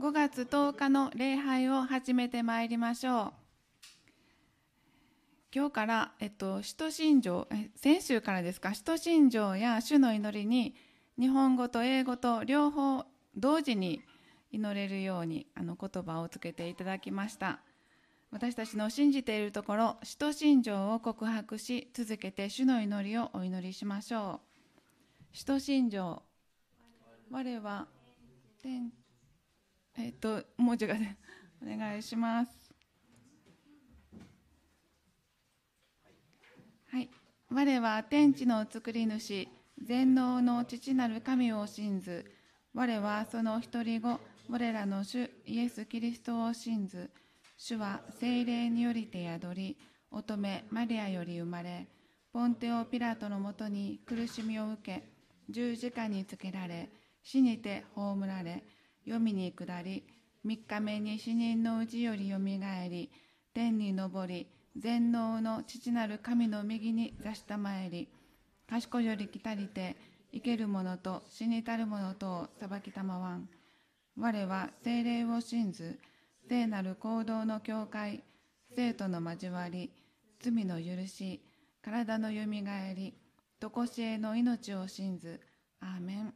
5月10日の礼拝を始めてまいりましょう。今日から、えっと、使徒信条、先週からですか、使徒信条や主の祈りに日本語と英語と両方同時に祈れるようにあの言葉をつけていただきました。私たちの信じているところ、使徒信条を告白し、続けて主の祈りをお祈りしましょう。使徒信条、我は天えっ、と文字が、ね、お願いします。はい、我は天地の作り主、全能の父なる神を信ず。我はその一人子、我らの主イエス・キリストを信ず。主は精霊によりて宿り、乙女マリアより生まれ、ポンテオ・ピラトのもとに苦しみを受け、十字架につけられ、死にて葬られ、読みに下り、三日目に死人のうちよりよみがえり、天に昇り、全能の父なる神の右に座したまえり、賢より来たりて、生ける者と死にたる者とを裁きたまわん。我は精霊を信ず、聖なる行動の境界、生徒の交わり、罪の許し、体のよみがえり、とこしえの命を信ず。アーメン。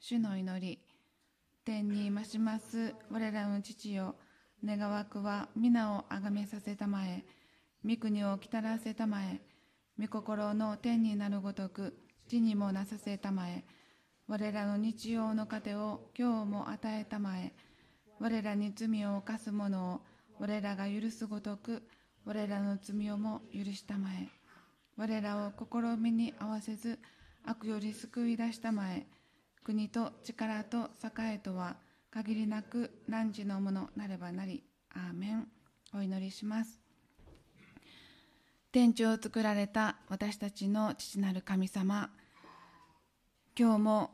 主の祈り。天に増します。我らの父よ願わくは皆をあがめさせたまえ。御国をきたらせたまえ。御心の天になるごとく地にもなさせたまえ。我らの日曜の糧を今日も与えたまえ。我らに罪を犯す者を我らが許すごとく我らの罪をも許したまえ。我らを試みに合わせず悪より救い出したまえ。国と力と栄とは限りなく汝のものなればなり。アーメン。お祈りします。天地を作られた私たちの父なる神様。今日も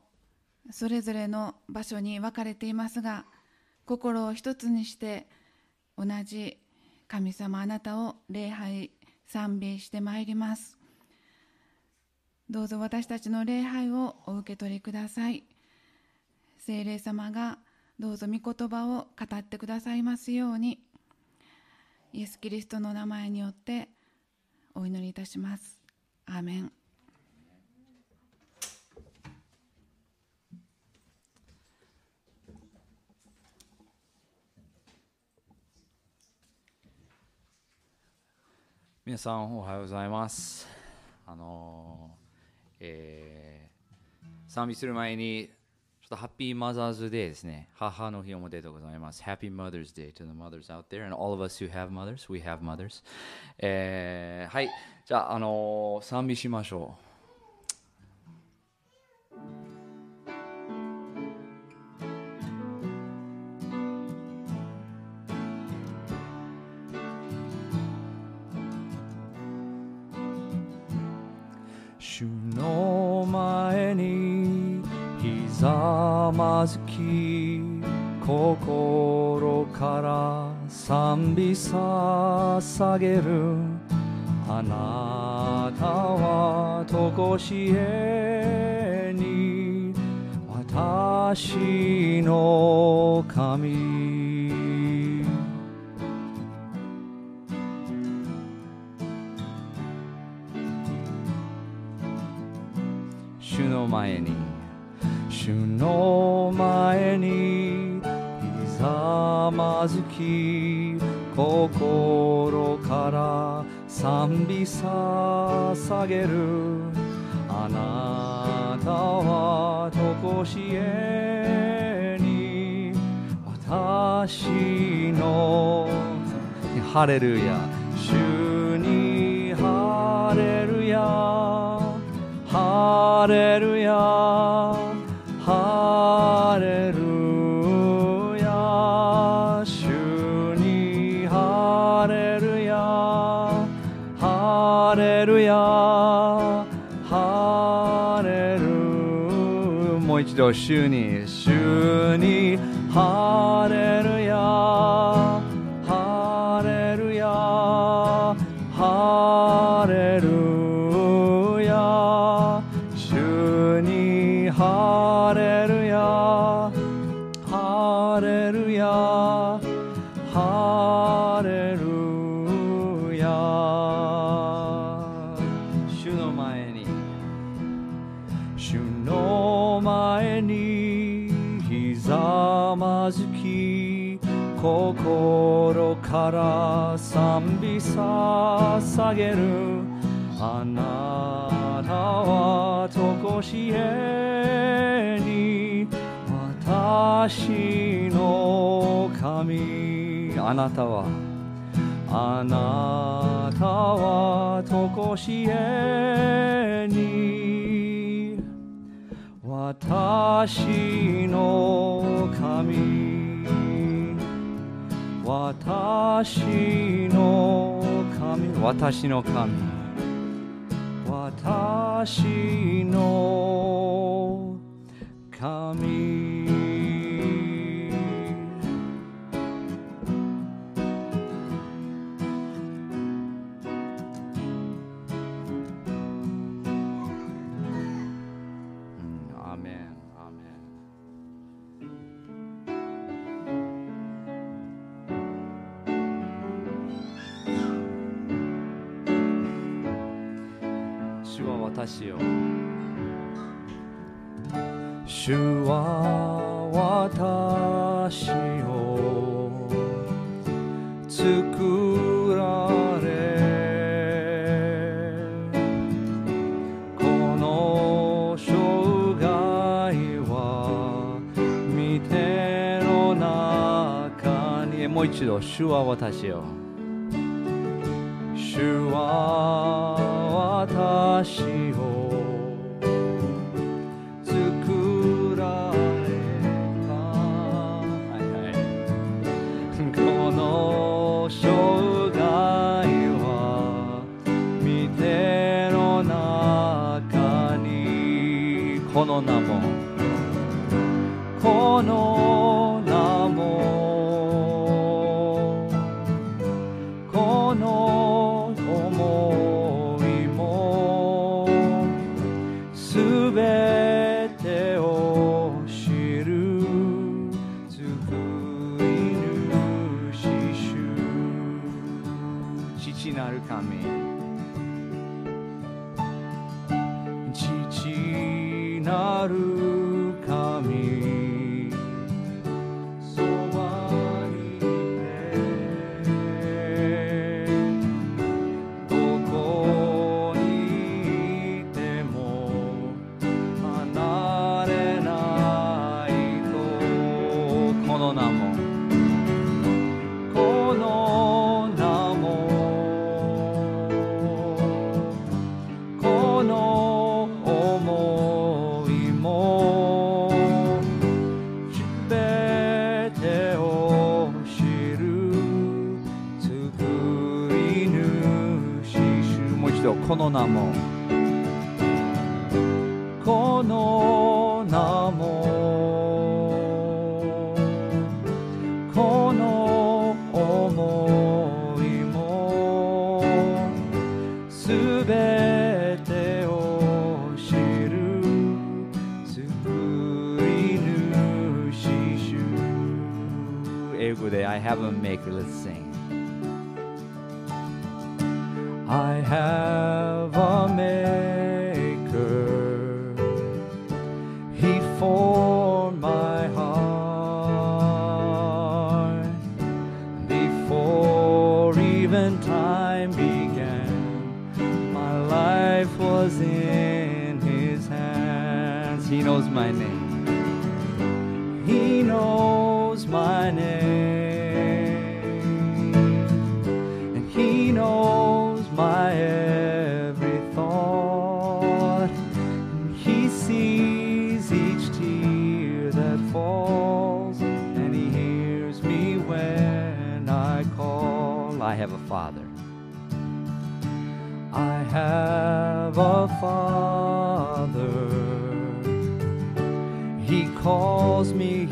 それぞれの場所に分かれていますが、心を一つにして同じ神様あなたを礼拝賛美してまいります。どうぞ私たちの礼拝をお受け取りください。聖霊様がどうぞ御言葉を語ってくださいますように、イエス・キリストの名前によってお祈りいたします。アーメン。皆さんおはようございます。あのーえー、賛美する前に、ちょっとハッピーマザーズデーですね。母の日おめでとうございます。Happy Mother's Day to the mothers out there and all of us who have mothers. We have mothers. えー、はい。じゃあ、あのー、賛美しましょう。の前にひざまずき心から賛美捧げる。あなたはとこしえに私の神まずき心から賛美捧げる。あなたはとこしえに私の。ハレルヤ主にハレルヤ。ハレルヤ。一度主に主にハレから賛美捧げるあなたはとこしえに私の神あなたはあなたはとこしえに私の神私の神。私の神。私の神。主は私を主は私を作られこの生涯は見ての中にもう一度主は私を。主は私を作られた、はいはい、この生涯は見ての中にこの名もこのとこのも。Have a Father. He calls me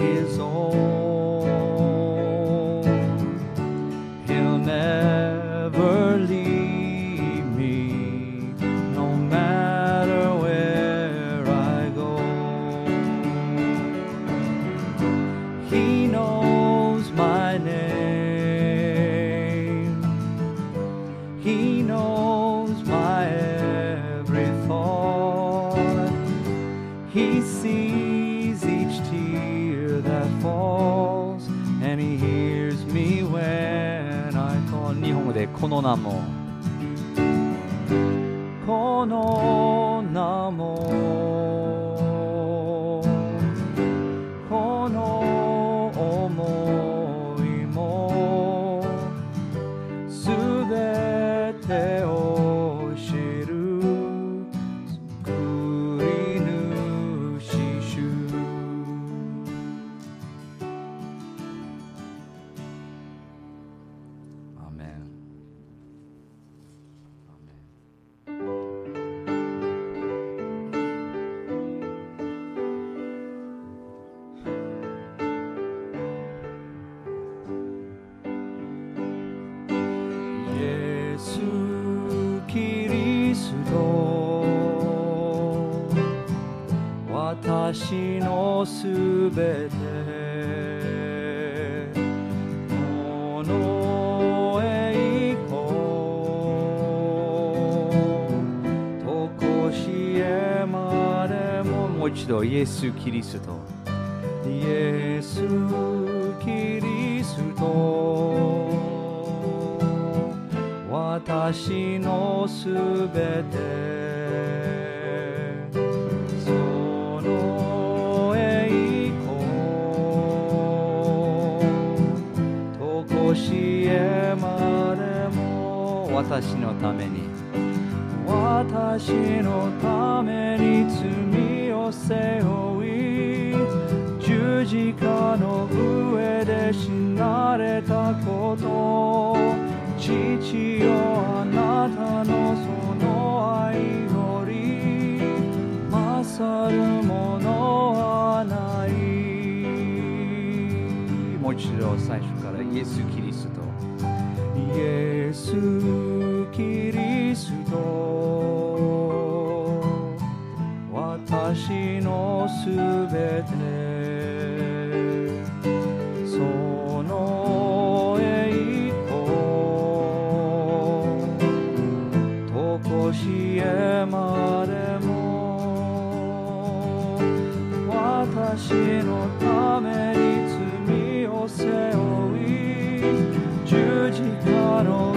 のすべてこの栄光とこしえまでももう一度イエス・キリスト。イエス・キリスト。私のすべて。私のために。私のために罪を背負い十字架の上で死なれたこと父よあなたのその愛より勝るものはない。もう一度最初からイエス・ス・キリスト私のすべて。その栄光。とこしえまでも。私のために罪を背負い十字架の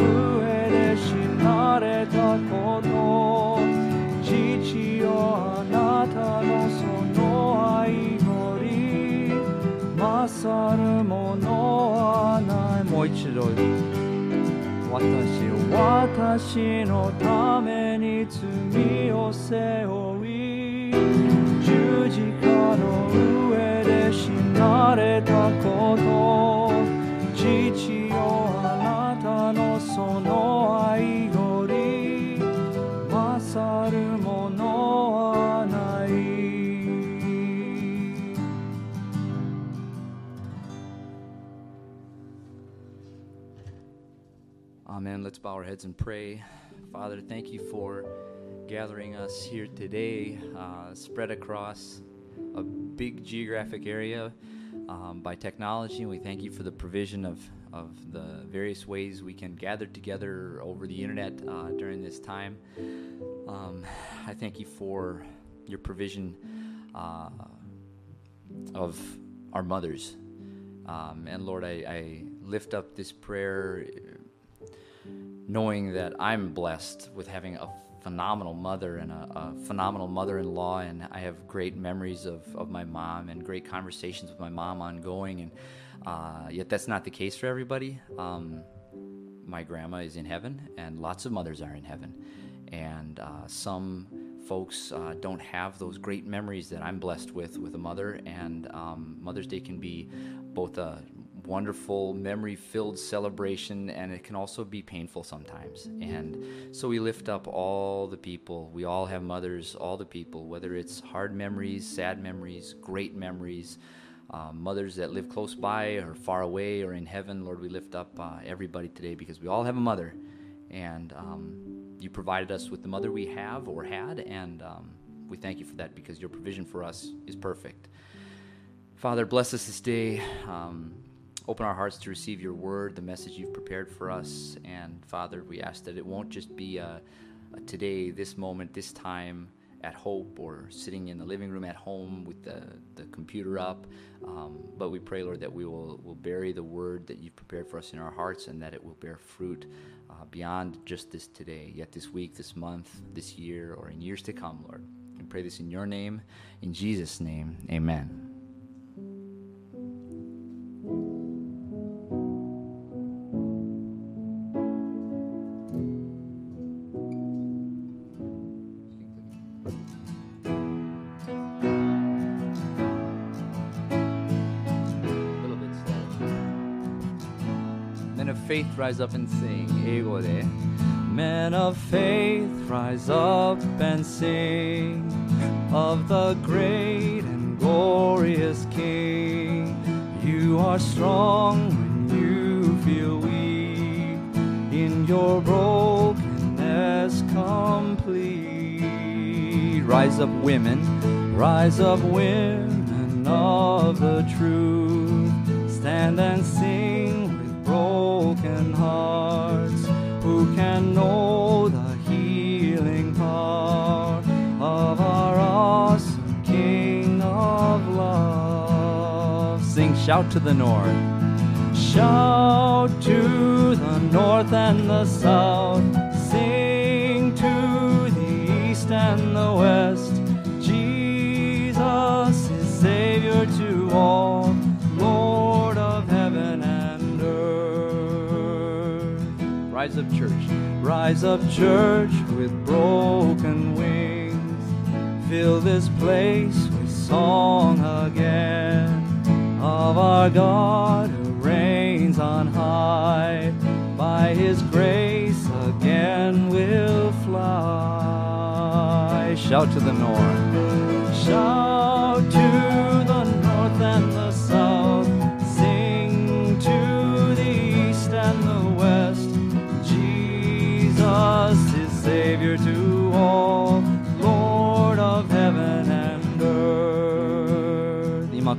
私のために罪を背負い十字架の上で死なれたこと。Bow our heads and pray. Father, thank you for gathering us here today, uh, spread across a big geographic area um, by technology. And We thank you for the provision of, of the various ways we can gather together over the internet uh, during this time. Um, I thank you for your provision uh, of our mothers. Um, and Lord, I, I lift up this prayer knowing that I'm blessed with having a phenomenal mother and a, a phenomenal mother in law, and I have great memories of, of my mom and great conversations with my mom ongoing. And uh, yet, that's not the case for everybody. Um, my grandma is in heaven, and lots of mothers are in heaven. And uh, some folks uh, don't have those great memories that I'm blessed with with a mother, and um, Mother's Day can be both a wonderful memory filled celebration and it can also be painful sometimes. And so we lift up all the people. We all have mothers all the people whether it's hard memories sad memories great memories um, mothers that live close by or far away or in heaven. Lord we lift up uh, everybody today because we all have a mother. And um, you provided us with the mother we have or had and um, we thank you for that because your provision for us is perfect. Father, bless us this day. Um, open our hearts to receive your word, the message you've prepared for us. And Father, we ask that it won't just be a, a today, this moment, this time at Hope or sitting in the living room at home with the, the computer up. Um, but we pray, Lord, that we will, will bury the word that you've prepared for us in our hearts and that it will bear fruit uh, beyond just this today, yet this week, this month, this year, or in years to come, Lord. We pray this in your name, in Jesus' name. Amen. rise up and sing. 英語で Men of faith rise up and sing of the great and glorious King. You are strong when you feel weak in your brokenness complete. Rise up, women, rise up, women of the truth. Stand and sing with broken hearts. Who can know the healing power of our awesome King of love? Sing, shout to the north. Shout to the north and the south. Sing to the east and the west. Jesus is Savior to all, Rise up, church. Rise up, church, with broken wings. Fill this place with song again of our God who reigns on high. By his grace again we'll fly. Shout to the north. Shout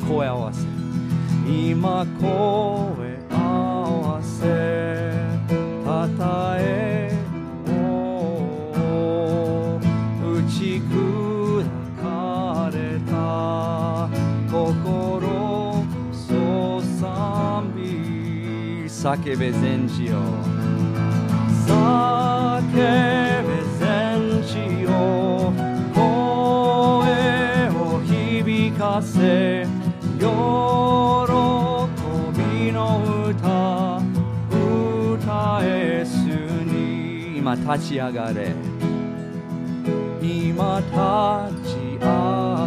声合わせ。今声合わせ。たたえよう。打ち砕かれた心こそ賛美。叫べ全地よ。叫べ全地よ声を響かせ今立ち上がれ。今立ち上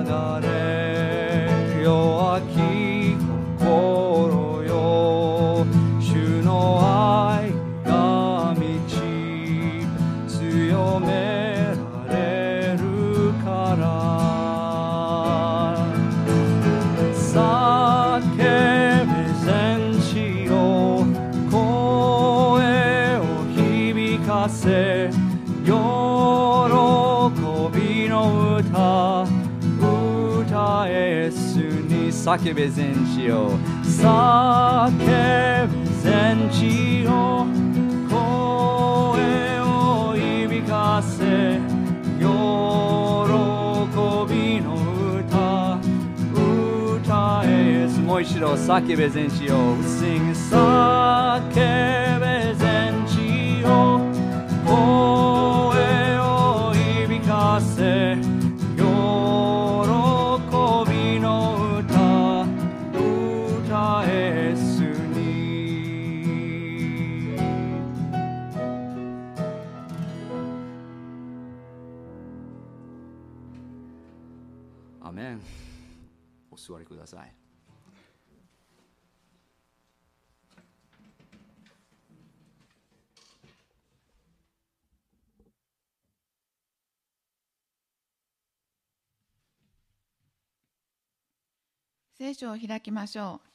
がれ。弱き叫べ全地よ叫べ全地よ声を響かせ喜びの歌歌えもう一度叫べ全地よ Sing 叫べ全地よ座りください聖書を開きましょう。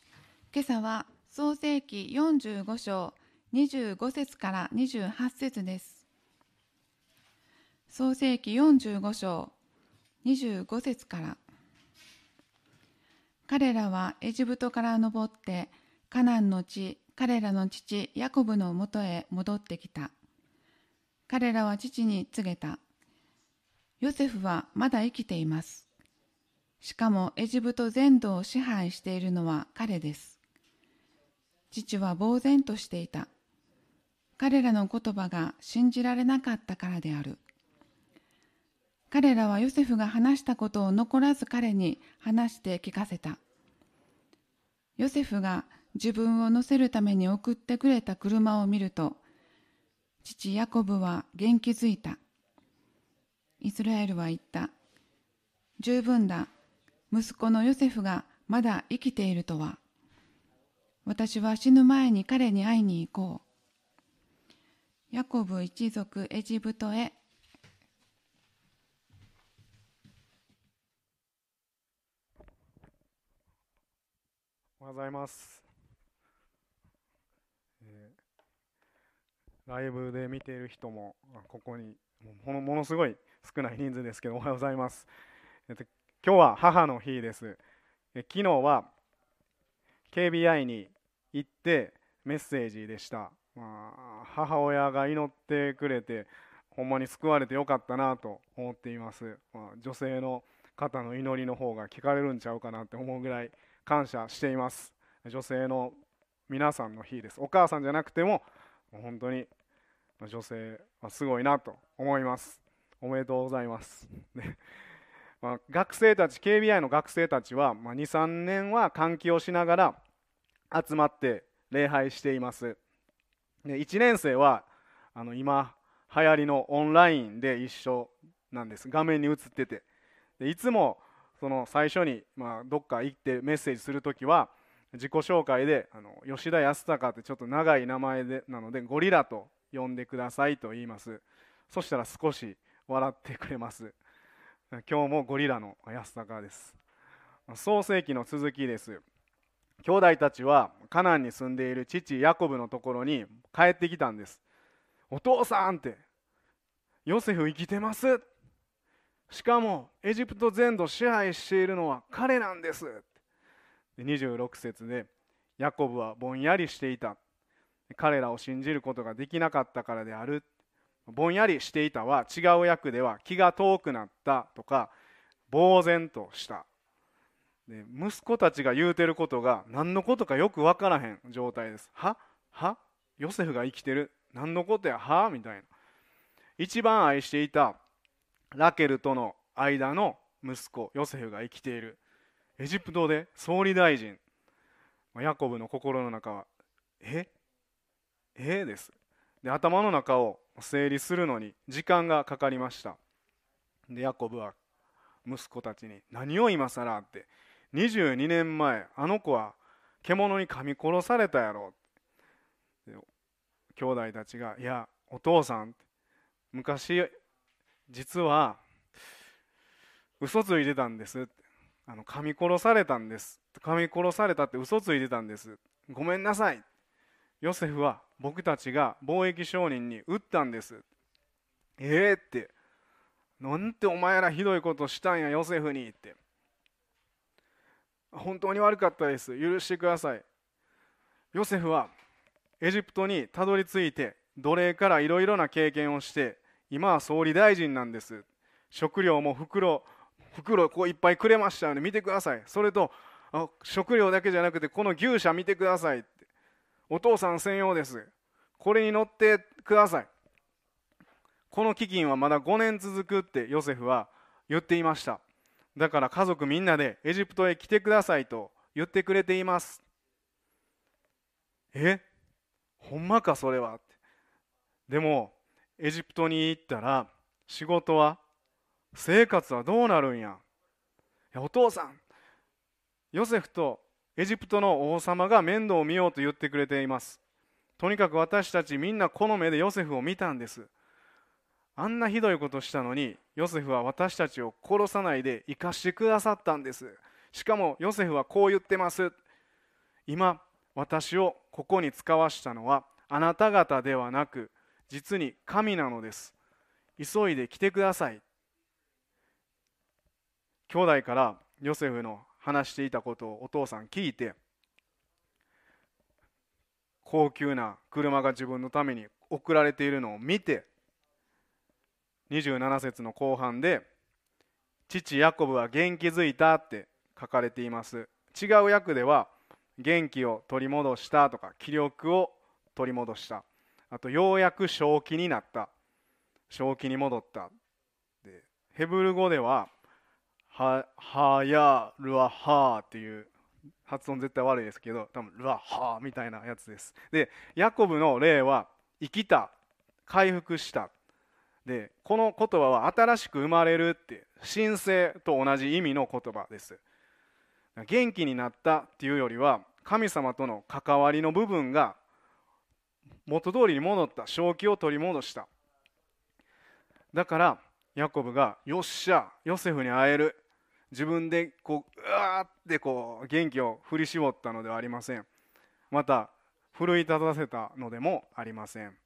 今朝は創世記45章25節から28節です。創世記45章25節から彼らはエジプトから登ってカナンの地彼らの父ヤコブのもとへ戻ってきた。彼らは父に告げた。ヨセフはまだ生きています。しかもエジプト全土を支配しているのは彼です。父は呆然としていた。彼らの言葉が信じられなかったからである。彼らはヨセフが話したことを残らず彼に話して聞かせた。ヨセフが自分を乗せるために送ってくれた車を見ると、父ヤコブは元気づいた。イスラエルは言った。十分だ。息子のヨセフがまだ生きているとは。私は死ぬ前に彼に会いに行こう。ヤコブ一族エジプトへおはようございます、えー、ライブで見ている人もここにもものすごい少ない人数ですけどおはようございます、えっと、今日は母の日です、え昨日は KBI に行ってメッセージでした、まあ、母親が祈ってくれてほんまに救われてよかったなと思っています、まあ、女性の方の祈りの方が聞かれるんちゃうかなって思うぐらい感謝しています。女性の皆さんの日です。お母さんじゃなくても本当に女性はすごいなと思います。おめでとうございます。まあ、学生たち KBI の学生たちは、まあ、23年は換気をしながら集まって礼拝しています。で1年生はあの今流行りのオンラインで一緒なんです。画面に映ってて。でいつもその最初に、まあ、どっか行ってメッセージする時は自己紹介であの吉田康隆ってちょっと長い名前でなのでゴリラと呼んでくださいと言います。そしたら少し笑ってくれます。今日もゴリラの安高です。創世記の続きです。兄弟たちはカナンに住んでいる父ヤコブのところに帰ってきたんです。お父さんってヨセフ生きてます。しかもエジプト全土支配しているのは彼なんです。26節でヤコブはぼんやりしていた。彼らを信じることができなかったからである。ぼんやりしていたは違う訳では気が遠くなった。とか呆然とした。で息子たちが言うてることが何のことかよく分からへん状態です。は？は？ヨセフが生きてる？何のことや？は？みたいな。一番愛していたラケルとの間の息子ヨセフが生きている。エジプトで総理大臣。ヤコブの心の中はえ？え？です。で頭の中を整理するのに時間がかかりました。でヤコブは息子たちに「何を今更?」って22年前あの子は獣に噛み殺されたやろ兄弟たちが「いやお父さん昔実は嘘ついてたんです。あの噛み殺されたんです。噛み殺されたって嘘ついてたんです。ごめんなさい。ヨセフは僕たちが貿易商人に撃ったんです。ええー、って。なんてお前らひどいことしたんやヨセフにって。本当に悪かったです。許してください。ヨセフはエジプトにたどり着いて奴隷からいろいろな経験をして今は総理大臣なんです。食料も袋袋こういっぱいくれましたので見てください。それと食料だけじゃなくてこの牛舎見てください。お父さん専用です。これに乗ってください。この飢饉はまだ5年続くってヨセフは言っていました。だから家族みんなでエジプトへ来てくださいと言ってくれています。え？ほんまかそれは。でもエジプトに行ったら仕事は生活はどうなるんや。お父さんヨセフとエジプトの王様が面倒を見ようと言ってくれています。とにかく私たちみんなこの目でヨセフを見たんです。あんなひどいことしたのにヨセフは私たちを殺さないで生かしてくださったんです。しかもヨセフはこう言ってます。今私をここに使わしたのはあなた方ではなく実に神なのです。急いで来てください。兄弟からヨセフの話していたことをお父さん聞いて高級な車が自分のために送られているのを見て27節の後半で「父ヤコブは元気づいた」って書かれています。違う訳では元気を取り戻したとか気力を取り戻した。あとようやく正気になった。正気に戻った。でヘブル語ではははやルアハーっていう発音絶対悪いですけど多分ルアハーみたいなやつです。でヤコブの例は生きた。回復した。でこの言葉は新しく生まれるって神聖と同じ意味の言葉です。元気になったっていうよりは神様との関わりの部分が元通りに戻った正気を取り戻した。だからヤコブが「よっしゃヨセフに会える」自分でこううわーってこう元気を振り絞ったのではありません。また奮い立たせたのでもありません。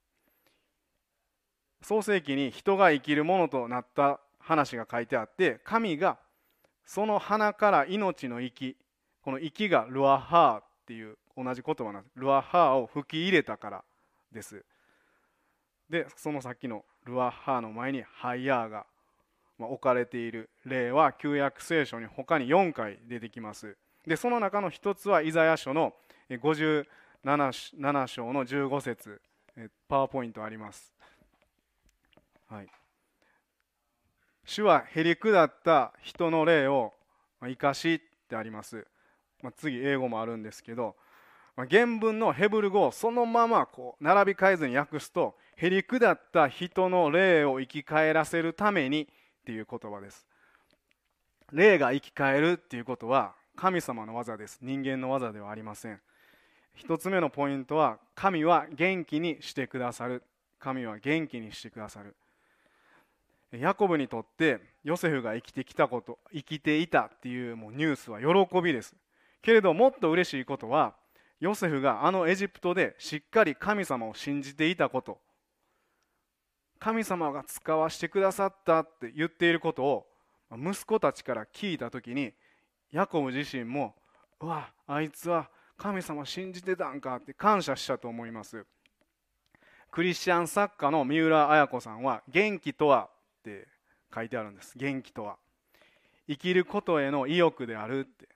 創世記に人が生きるものとなった話が書いてあって神がその花から命の息この息がルアハーっていう同じ言葉なんです。ルアハーを吹き入れたから。です。でそのさっきのルアハーの前にハイヤーが置かれている。例は旧約聖書に他に4回出てきます。でその中の一つはイザヤ書の57章の15節。パワーポイントあります。はい。主はへりくだった人の霊を生かしってあります、まあ、次英語もあるんですけど、原文のヘブル語をそのままこう並び替えずに訳すとへりくだった人の霊を生き返らせるためにっていう言葉です。霊が生き返るっていうことは神様の技です。人間の技ではありません。一つ目のポイントは神は元気にしてくださる。神は元気にしてくださる。ヤコブにとってヨセフが生きてきたこと生きていたっていうもうニュースは喜びです。けれどもっと嬉しいことはヨセフがあのエジプトでしっかり神様を信じていたこと。神様が使わしてくださったって言っていることを息子たちから聞いた時にヤコブ自身もうわあいつは神様信じてたんかって感謝したと思います。クリスチャン作家の三浦綾子さんは「元気とは」って書いてあるんです。元気とは。生きることへの意欲であるって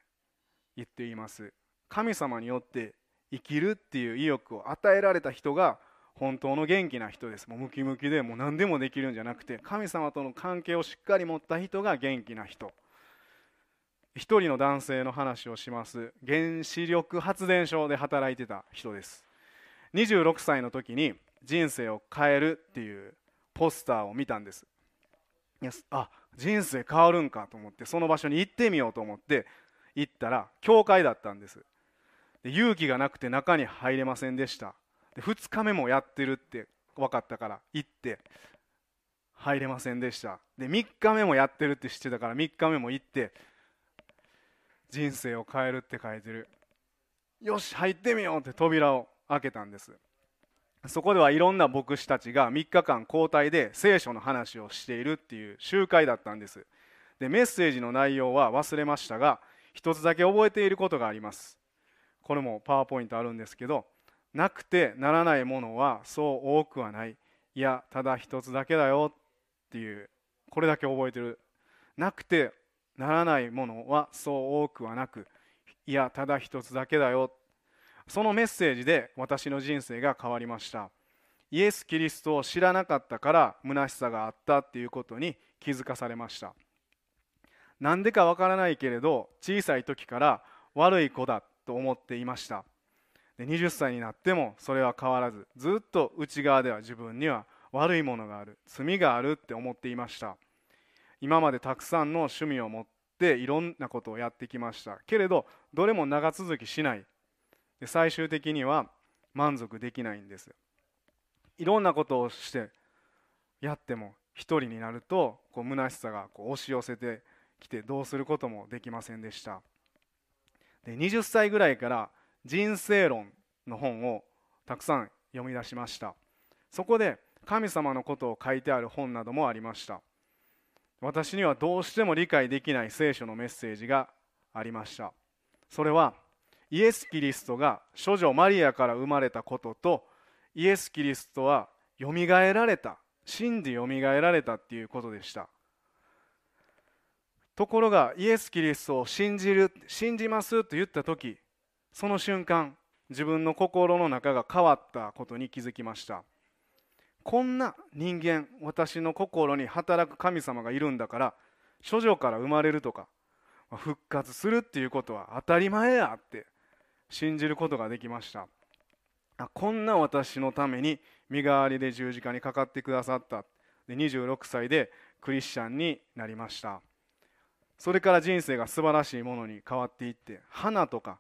言っています。神様によって生きるっていう意欲を与えられた人が本当の元気な人です。もうムキムキでもう何でもできるんじゃなくて神様との関係をしっかり持った人が元気な人。一人の男性の話をします。原子力発電所で働いてた人です。26歳の時に人生を変えるっていうポスターを見たんです。あ人生変わるんかと思ってその場所に行ってみようと思って行ったら教会だったんです。で勇気がなくて中に入れませんでした。で2日目もやってるって分かったから行って入れませんでした。で3日目もやってるって知ってたから3日目も行って人生を変えるって書いてる。よし入ってみようって扉を開けたんです。そこではいろんな牧師たちが3日間交代で聖書の話をしているっていう集会だったんです。でメッセージの内容は忘れましたが一つだけ覚えていることがあります。これもパワーポイントあるんですけどなくてならないものはそう多くはない。いやただ一つだけだよっていうこれだけ覚えてる。なくてならないものはそう多くはなく。いやただ一つだけだよ。そのメッセージで私の人生が変わりました。イエス・キリストを知らなかったから虚しさがあったっていうことに気づかされました。なんでかわからないけれど小さい時から悪い子だと思っていました。で20歳になってもそれは変わらずずっと内側では自分には悪いものがある罪があるって思っていました。今までたくさんの趣味を持っていろんなことをやってきました。けれどどれも長続きしない。で最終的には満足できないんです。いろんなことをしてやっても一人になるとこう虚しさがこう押し寄せてきてどうすることもできませんでした。で20歳ぐらいから人生論の本をたくさん読み出しました。そこで神様のことを書いてある本などもありました。私にはどうしても理解できない聖書のメッセージがありました。それはイエス・キリストが処女マリアから生まれたこととイエス・キリストはよみがえられた信じよみがえられたっていうことでした。ところがイエス・キリストを信じる信じますと言った時その瞬間自分の心の中が変わったことに気づきました。こんな人間私の心に働く神様がいるんだから処女から生まれるとか復活するっていうことは当たり前やって信じることができました。こんな私のために身代わりで十字架にかかってくださった。で26歳でクリスチャンになりました。それから人生が素晴らしいものに変わっていって花とか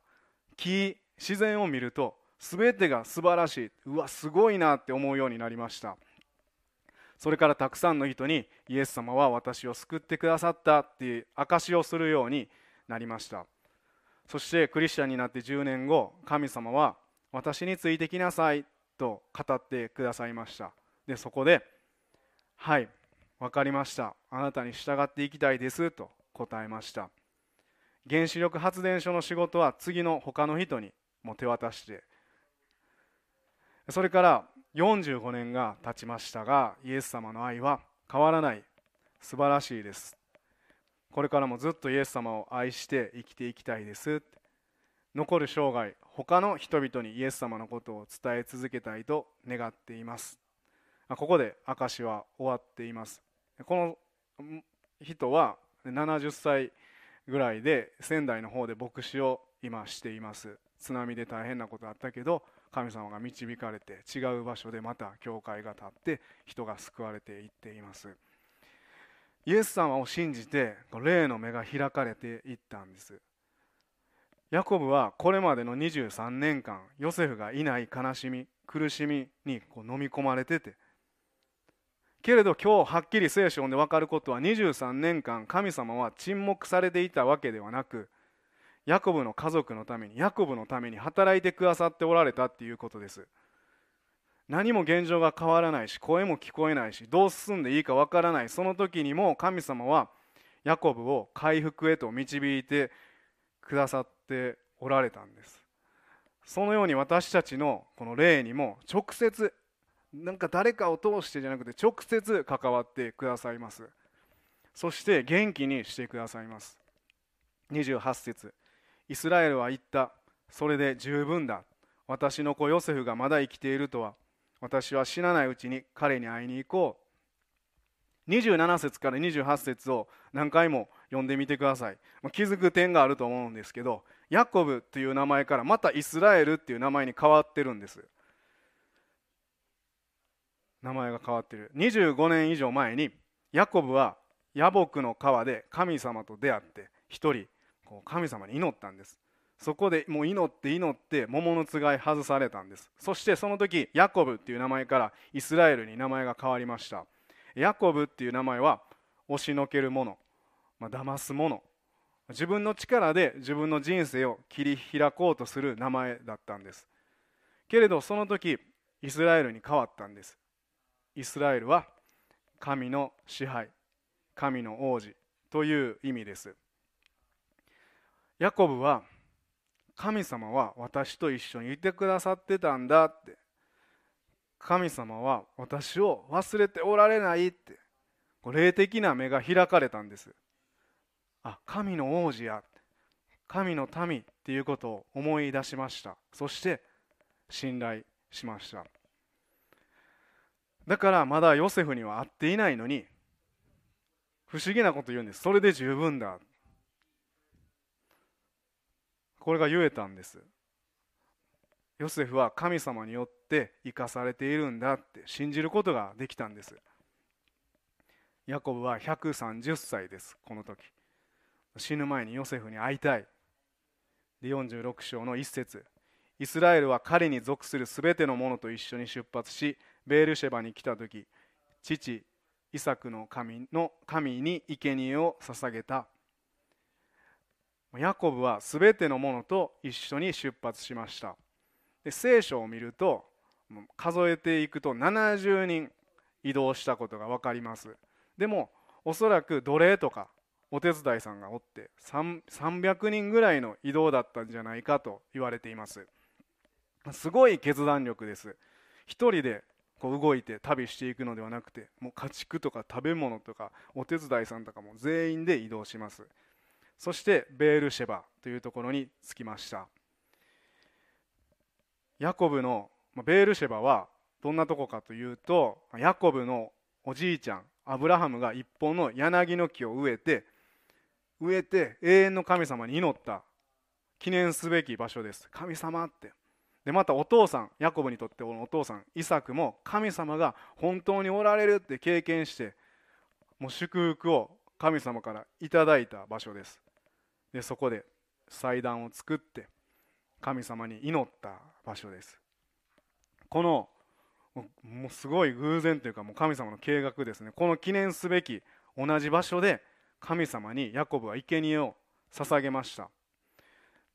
木自然を見ると全てが素晴らしい。うわすごいなって思うようになりました。それからたくさんの人にイエス様は私を救ってくださったっていう証しをするようになりました。そしてクリスチャンになって10年後神様は私についてきなさいと語ってくださいました。でそこではい分かりました。あなたに従っていきたいですと。答えました。原子力発電所の仕事は次の他の人にも手渡して。それから45年が経ちましたがイエス様の愛は変わらない。素晴らしいです。これからもずっとイエス様を愛して生きていきたいです。残る生涯他の人々にイエス様のことを伝え続けたいと願っています。ここで証は終わっています。この人は70歳ぐらいで仙台の方で牧師を今しています。津波で大変なことあったけど神様が導かれて違う場所でまた教会が立って人が救われていっています。イエス様を信じて霊の目が開かれていったんです。ヤコブはこれまでの23年間ヨセフがいない悲しみ苦しみにこう飲み込まれててけれど今日はっきり聖書で分かることは23年間神様は沈黙されていたわけではなくヤコブの家族のためにヤコブのために働いてくださっておられたっていうことです。何も現状が変わらないし声も聞こえないしどう進んでいいかわからない。その時にも神様はヤコブを回復へと導いてくださっておられたんです。そのように私たちのこの霊にも直接なんか誰かを通してじゃなくて直接関わってくださいます。そして元気にしてくださいます。28節。イスラエルは言った。それで十分だ。私の子ヨセフがまだ生きているとは。私は死なないうちに彼に会いに行こう。27節から28節を何回も読んでみてください。気づく点があると思うんですけどヤコブという名前からまたイスラエルっていう名前に変わってるんです。名前が変わってる。25年以上前にヤコブは野木の川で神様と出会って一人こう神様に祈ったんです。そこでもう祈って祈って桃のつがい外されたんです。そしてその時ヤコブっていう名前からイスラエルに名前が変わりました。ヤコブっていう名前は押しのけるもの、まあ、騙すもの。自分の力で自分の人生を切り開こうとする名前だったんです。けれどその時イスラエルに変わったんです。イスラエルは神の支配神の王子という意味です。ヤコブは神様は私と一緒にいてくださってたんだって。神様は私を忘れておられないって。霊的な目が開かれたんです。あ神の王子や。神の民っていうことを思い出しました。そして信頼しました。だからまだヨセフには会っていないのに不思議なこと言うんです。それで十分だ。これが言えたんです。ヨセフは神様によって生かされているんだって信じることができたんです。ヤコブは130歳です。この時。死ぬ前にヨセフに会いたい。で46章の一節。イスラエルは彼に属するすべてのものと一緒に出発しベールシェバに来た時父イサクの神の神に生贄を捧げた。ヤコブは全てのものと一緒に出発しました。で聖書を見ると数えていくと70人移動したことが分かります。でもおそらく奴隷とかお手伝いさんがおって300人ぐらいの移動だったんじゃないかと言われています。すごい決断力です。一人でこう動いて旅していくのではなくてもう家畜とか食べ物とかお手伝いさんとかも全員で移動します。そしてベールシェバというところに着きました。ヤコブのベールシェバはどんなとこかというとヤコブのおじいちゃんアブラハムが一本の柳の木を植えて植えて永遠の神様に祈った記念すべき場所です。神様ってでまたお父さんヤコブにとってお父さんイサクも神様が本当におられるって経験してもう祝福を神様からいただいた場所です。でそこで祭壇を作って神様に祈った場所です。このもうすごい偶然というかもう神様の計画ですね。この記念すべき同じ場所で神様にヤコブは生贄を捧げました。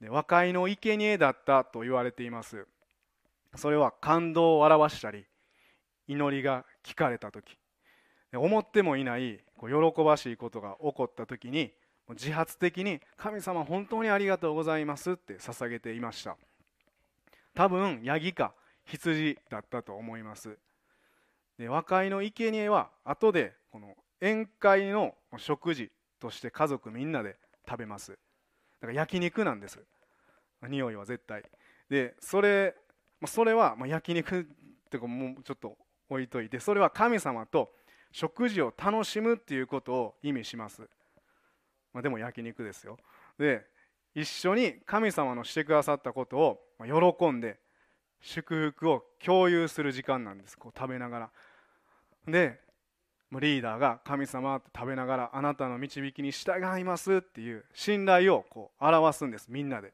和解の生贄だったと言われています。それは感動を表したり祈りが聞かれた時思ってもいない喜ばしいことが起こった時に自発的に「神様本当にありがとうございます」って捧げていました。多分ヤギか羊だったと思います。で和解の生贄は後でこの宴会の食事として家族みんなで食べます。だから焼肉なんです。匂いは絶対。でそれそれはま焼肉ってかもうちょっと置いといてそれは神様と食事を楽しむっていうことを意味します、まあ、でも焼肉ですよ。で一緒に神様のしてくださったことを喜んで祝福を共有する時間なんです。こう食べながら。でリーダーが神様って食べながらあなたの導きに従いますっていう信頼をこう表すんですみんなで。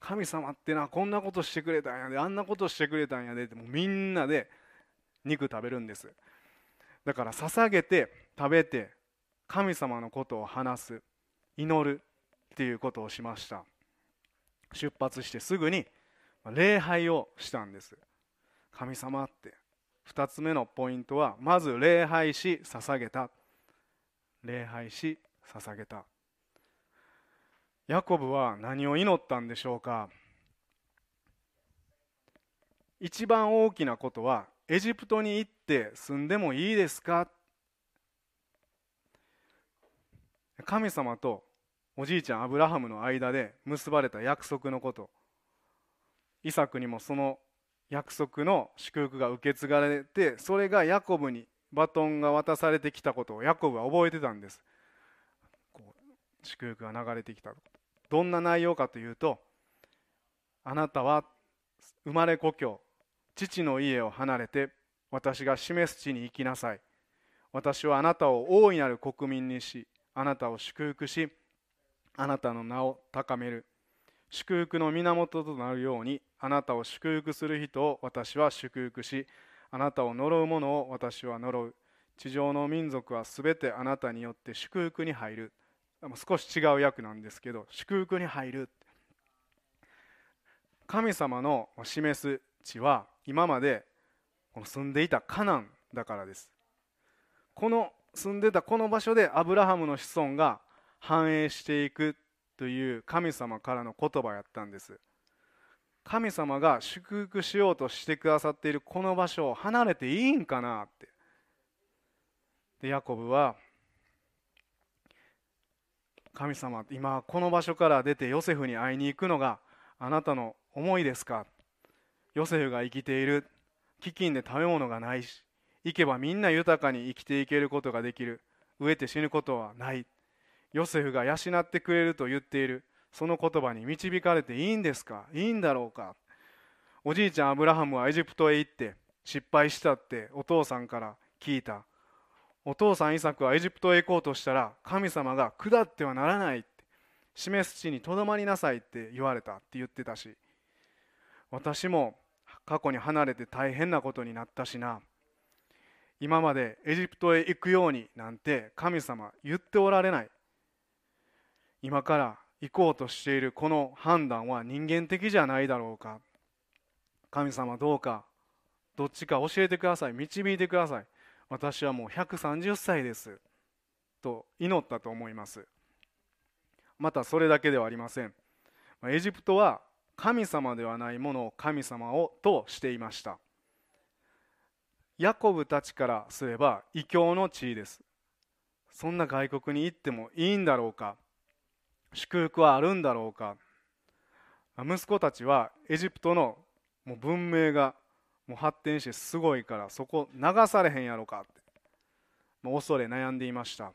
神様ってなこんなことしてくれたんやであんなことしてくれたんやでってもうみんなで肉食べるんです。だから捧げて食べて神様のことを話す祈るっていうことをしました。出発してすぐに礼拝をしたんです。神様って。2つ目のポイントはまず礼拝し捧げた。礼拝し捧げた。ヤコブは何を祈ったんでしょうか？一番大きなことはエジプトに行って住んでもいいですか？神様とおじいちゃんアブラハムの間で結ばれた約束のこと。イサクにもその約束の祝福が受け継がれてそれがヤコブにバトンが渡されてきたことをヤコブは覚えてたんです。祝福が流れてきたどんな内容かというとあなたは生まれ故郷父の家を離れて私が示す地に行きなさい。私はあなたを大いなる国民にしあなたを祝福しあなたの名を高める。祝福の源となるようにあなたを祝福する人を私は祝福しあなたを呪う者を私は呪う。地上の民族はすべてあなたによって祝福に入る。少し違う訳なんですけど祝福に入る。神様の示す地は今までこの住んでいたカナンだからです。この住んでたこの場所でアブラハムの子孫が繁栄していく。という神様からの言葉やったんです。神様が祝福しようとしてくださっているこの場所を離れていいんかなって。でヤコブは神様今この場所から出てヨセフに会いに行くのがあなたの思いですか？ヨセフが生きている。飢饉で食べ物がないし行けばみんな豊かに生きていけることができる。飢えて死ぬことはない。ヨセフが養ってくれると言っている。その言葉に導かれていいんですか？いいんだろうか？おじいちゃんアブラハムはエジプトへ行って失敗したってお父さんから聞いた。お父さんイサクはエジプトへ行こうとしたら神様が下ってはならないって示す地にとどまりなさいって言われたって言ってたし。私も過去に離れて大変なことになったしな。今までエジプトへ行くようになんて神様言っておられない。今から行こうとしているこの判断は人間的じゃないだろうか。神様どうかどっちか教えてください。導いてください。私はもう130歳です。と祈ったと思います。またそれだけではありません。エジプトは神様ではないものを神様をとしていました。ヤコブたちからすれば異教の地位です。そんな外国に行ってもいいんだろうか。祝福はあるんだろうか。息子たちはエジプトのもう文明がもう発展してすごいからそこ流されへんやろかって。もう恐れ悩んでいました。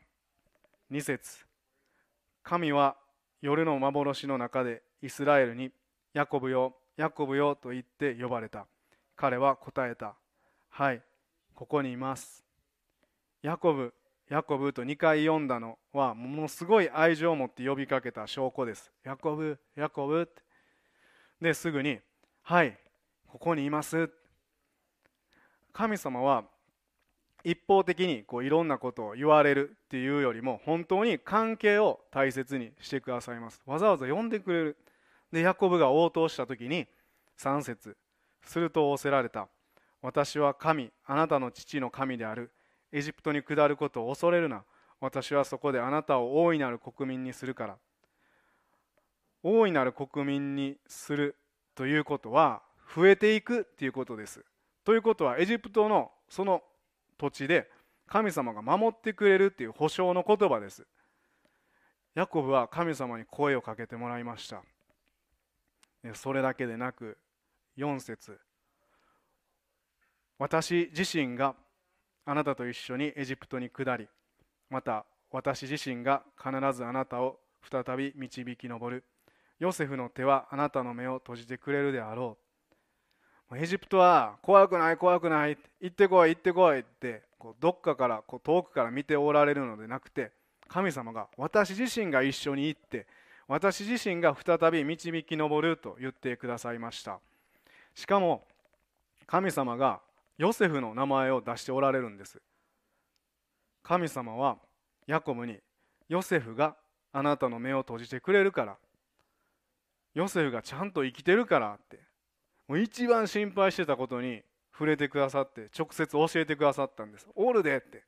2節。神は夜の幻の中でイスラエルにヤコブよヤコブよと言って呼ばれた。彼は答えた。はいここにいます。ヤコブヤコブと2回読んだのはものすごい愛情を持って呼びかけた証拠です。ヤコブヤコブって。ですぐに「はいここにいます」神様は一方的にこういろんなことを言われるっていうよりも本当に関係を大切にしてくださいます。わざわざ呼んでくれる。でヤコブが応答した時に3節すると仰せられた。私は神あなたの父の神である。エジプトに下ることを恐れるな。私はそこであなたを大いなる国民にするから。大いなる国民にするということは増えていくっていうことです。ということはエジプトのその土地で神様が守ってくれるっていう保証の言葉です。ヤコブは神様に声をかけてもらいました。それだけでなく4節。私自身があなたと一緒にエジプトに下りまた私自身が必ずあなたを再び導き上る。ヨセフの手はあなたの目を閉じてくれるであろう。エジプトは怖くない怖くない行ってこい行ってこいってこうどっかからこう遠くから見ておられるのでなくて神様が私自身が一緒に行って私自身が再び導き上ると言ってくださいました。しかも神様がヨセフの名前を出しておられるんです。神様はヤコブにヨセフがあなたの目を閉じてくれるからヨセフがちゃんと生きてるからってもう一番心配してたことに触れてくださって直接教えてくださったんです。おるでって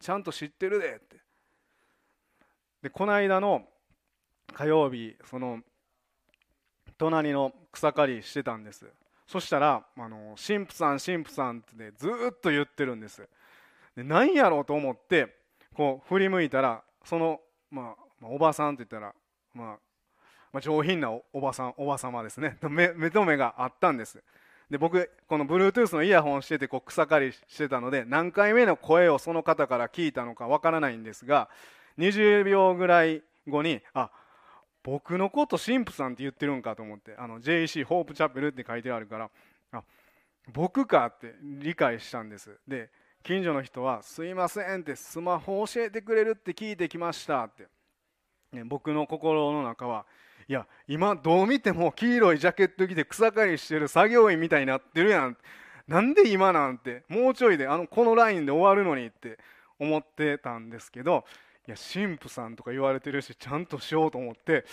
ちゃんと知ってるでって。でこの間の火曜日その隣の草刈りしてたんです。そしたら「あの神父さん神父さん」ってずっと言ってるんです。で何やろうと思ってこう振り向いたらその、まあ、おばさんって言ったら、まあ、まあ、上品なおばさんおば様ですね。目目と目があったんです。で僕この Bluetooth のイヤホンしててこう草刈りしてたので何回目の声をその方から聞いたのかわからないんですが20秒ぐらい後にあっ僕のこと神父さんって言ってるんかと思ってあの JC ホープチャペルって書いてあるからあ僕かって理解したんです。で近所の人は「すいません」ってスマホ教えてくれるって聞いてきましたって、ね、僕の心の中はいや今どう見ても黄色いジャケット着て草刈りしてる作業員みたいになってるやん。なんで今なんてもうちょいであのこのラインで終わるのにって思ってたんですけどいや神父さんとか言われてるしちゃんとしようと思って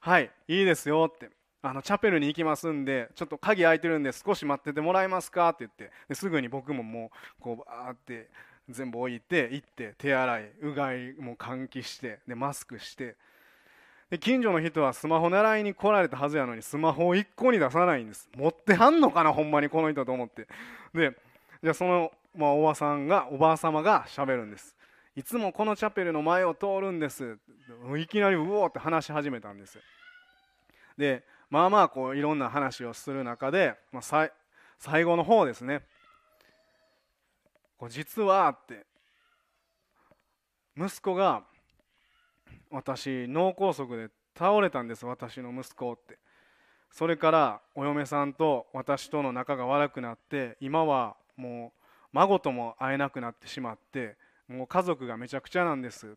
はいいいですよって。あのチャペルに行きますんでちょっと鍵開いてるんで少し待っててもらえますかって言って。ですぐに僕ももうこうバーって全部置いて行って手洗いうがいも換気してでマスクして。で近所の人はスマホ習いに来られたはずやのにスマホを一個に出さないんです。持ってはんのかなほんまにこの人と思って。でじゃあその、まあ、おばさんがおばあ様がしゃべるんです。いつもこのチャペルの前を通るんです。いきなりうおーって話し始めたんですでまあまあこういろんな話をする中で、まあ、最後の方ですね。こう実はって息子が私脳梗塞で倒れたんです。私の息子って。それからお嫁さんと私との仲が悪くなって今はもう孫とも会えなくなってしまってもう家族がめちゃくちゃなんです。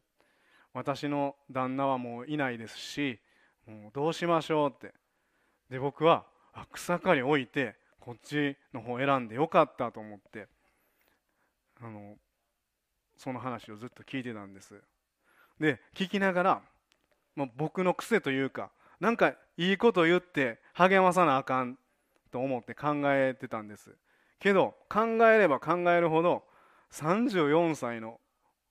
私の旦那はもういないですしもうどうしましょうって。で僕は草刈り置いてこっちの方選んでよかったと思ってあのその話をずっと聞いてたんです。で聞きながら、まあ、僕の癖というかなんかいいこと言って励まさなあかんと思って考えてたんです。けど考えれば考えるほど34歳の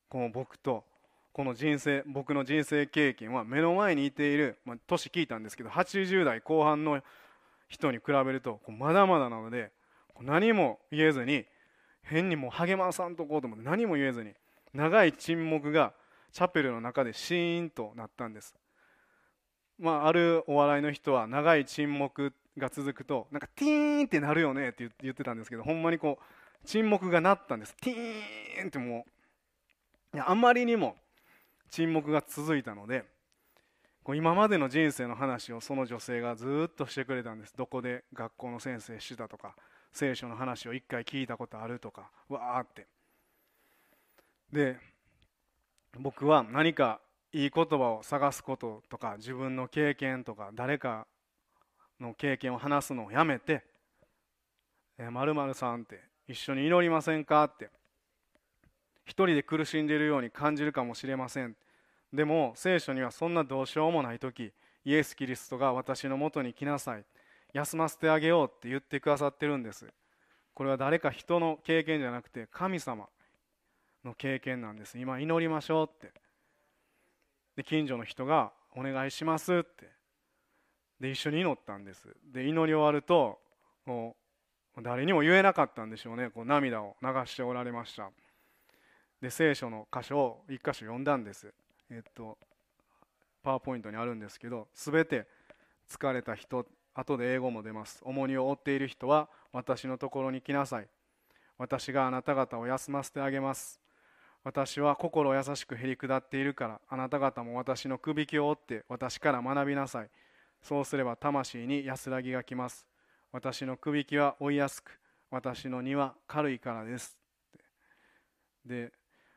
この僕とこの人生僕の人生経験は目の前にいている、まあ、年聞いたんですけど80代後半の人に比べるとまだまだなので何も言えずに変にも励まさんとこうと思って何も言えずに長い沈黙がチャペルの中でシーンとなったんです、まあ、あるお笑いの人は長い沈黙が続くとなんかティーンってなるよねって言ってたんですけどほんまにこう沈黙が鳴ったんです。ティーンってもうあまりにも沈黙が続いたのでこう今までの人生の話をその女性がずっとしてくれたんです。どこで学校の先生してたとか聖書の話を一回聞いたことあるとかわーって。で僕は何かいい言葉を探すこととか自分の経験とか誰かの経験を話すのをやめて「まるさんって一緒に祈りませんか?」って。一人で苦しんでいるように感じるかもしれません。でも聖書にはそんなどうしようもない時イエス・キリストが私のもとに来なさい。休ませてあげようって言ってくださってるんです。これは誰か人の経験じゃなくて神様の経験なんです。今祈りましょうって。で近所の人が「お願いします」って。で一緒に祈ったんです。で祈り終わるともう誰にも言えなかったんでしょうね。こう涙を流しておられました。で聖書の箇所を一箇所読んだんです。えっとパワーポイントにあるんですけど全て疲れた人後で英語も出ます。重荷を負っている人は私のところに来なさい。私があなた方を休ませてあげます。私は心優しくへり下っているからあなた方も私のくびきを追って私から学びなさい。そうすれば魂に安らぎがきます。私のくびきは追いやすく私の荷は軽いからです。で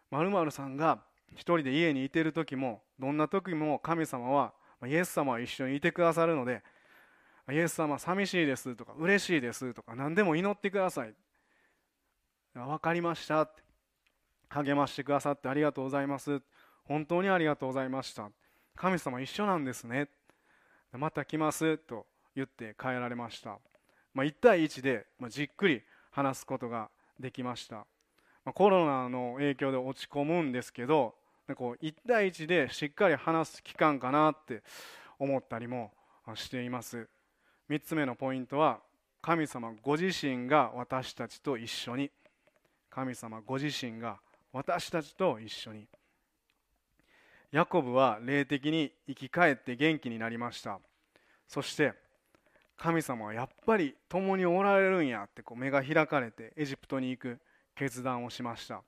まるさんが一人で家にいてる時もどんな時も神様はイエス様は一緒にいてくださるのでイエス様寂しいですとか嬉しいですとか何でも祈ってください。分かりましたって。励ましてくださってありがとうございます。本当にありがとうございました。神様一緒なんですね。また来ますと言って帰られました、まあ、1対1でじっくり話すことができました、まあ、コロナの影響で落ち込むんですけどこう1対1でしっかり話す期間かなって思ったりもしています。3つ目のポイントは神様ご自身が私たちと一緒に。神様ご自身が私たちと一緒に。ヤコブは霊的に生き返って元気になりました。そして神様はやっぱり共におられるんやってこう目が開かれてエジプトに行く決断をしました。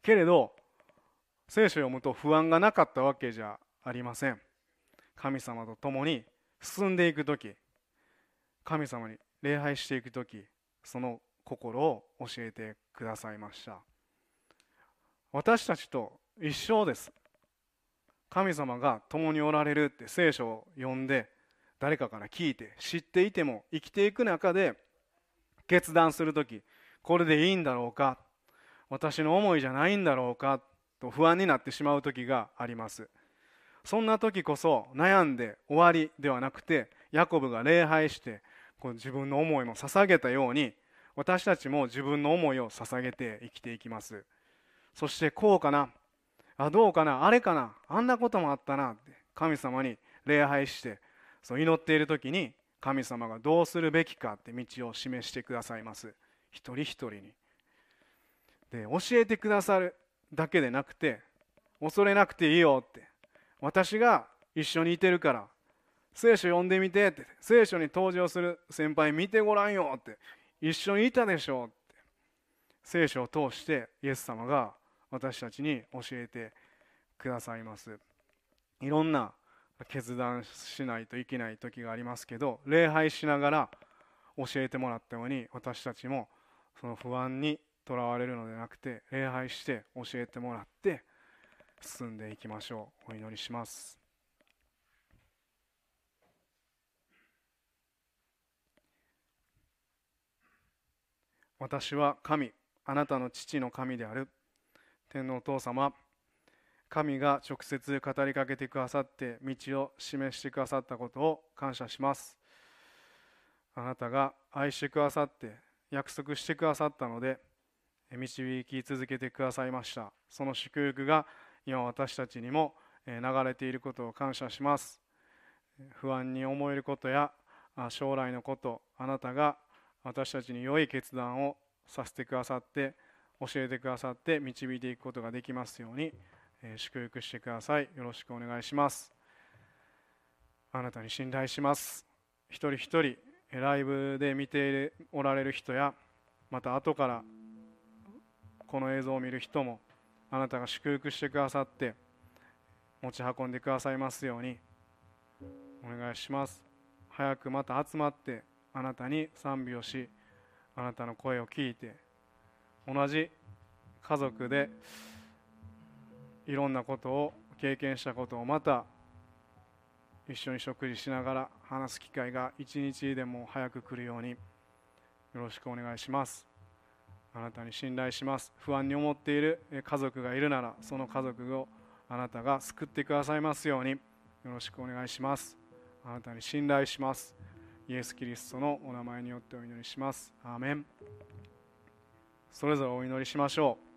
けれど聖書を読むと不安がなかったわけじゃありません。神様と共に進んでいく時神様に礼拝していく時その心を教えてくださいました。私たちと一緒です。神様が共におられるって聖書を読んで誰かから聞いて知っていても生きていく中で決断する時これでいいんだろうか？私の思いじゃないんだろうか？と不安になってしまう時があります。そんな時こそ悩んで終わりではなくてヤコブが礼拝してこう自分の思いも捧げたように私たちも自分の思いを捧げて生きていきます。そしてこうかな？あどうかな？あれかな？あんなこともあったなって神様に礼拝してそう祈っている時に神様がどうするべきかって道を示してくださいます。一人一人に。で教えてくださるだけでなくて恐れなくていいよって。私が一緒にいてるから聖書読んでみてって。聖書に登場する先輩見てごらんよって。一緒にいたでしょうって。聖書を通してイエス様が私たちに教えてくださいます。いろんな決断しないといけない時がありますけど礼拝しながら教えてもらったように私たちもその不安にとらわれるのではなくて礼拝して教えてもらって進んでいきましょう。お祈りします。私は神あなたの父の神である。天皇お父様神が直接語りかけてくださって道を示してくださったことを感謝します。あなたが愛してくださって約束してくださったので導き続けてくださいました。その祝福が今私たちにも流れていることを感謝します。不安に思えることや将来のことあなたが私たちに良い決断をさせてくださって教えてくださって導いていくことができますように祝福してください。よろしくお願いします。あなたに信頼します。一人一人ライブで見ておられる人やまた後からこの映像を見る人もあなたが祝福してくださって持ち運んでくださいますようにお願いします。早くまた集まってあなたに賛美をしあなたの声を聞いて同じ家族でいろんなことを経験したことをまた一緒に食事しながら話す機会が一日でも早く来るようによろしくお願いします。あなたに信頼します。不安に思っている家族がいるならその家族をあなたが救ってくださいますようによろしくお願いします。あなたに信頼します。イエス・キリストのお名前によってお祈りします。アーメン。それぞれお祈りしましょう。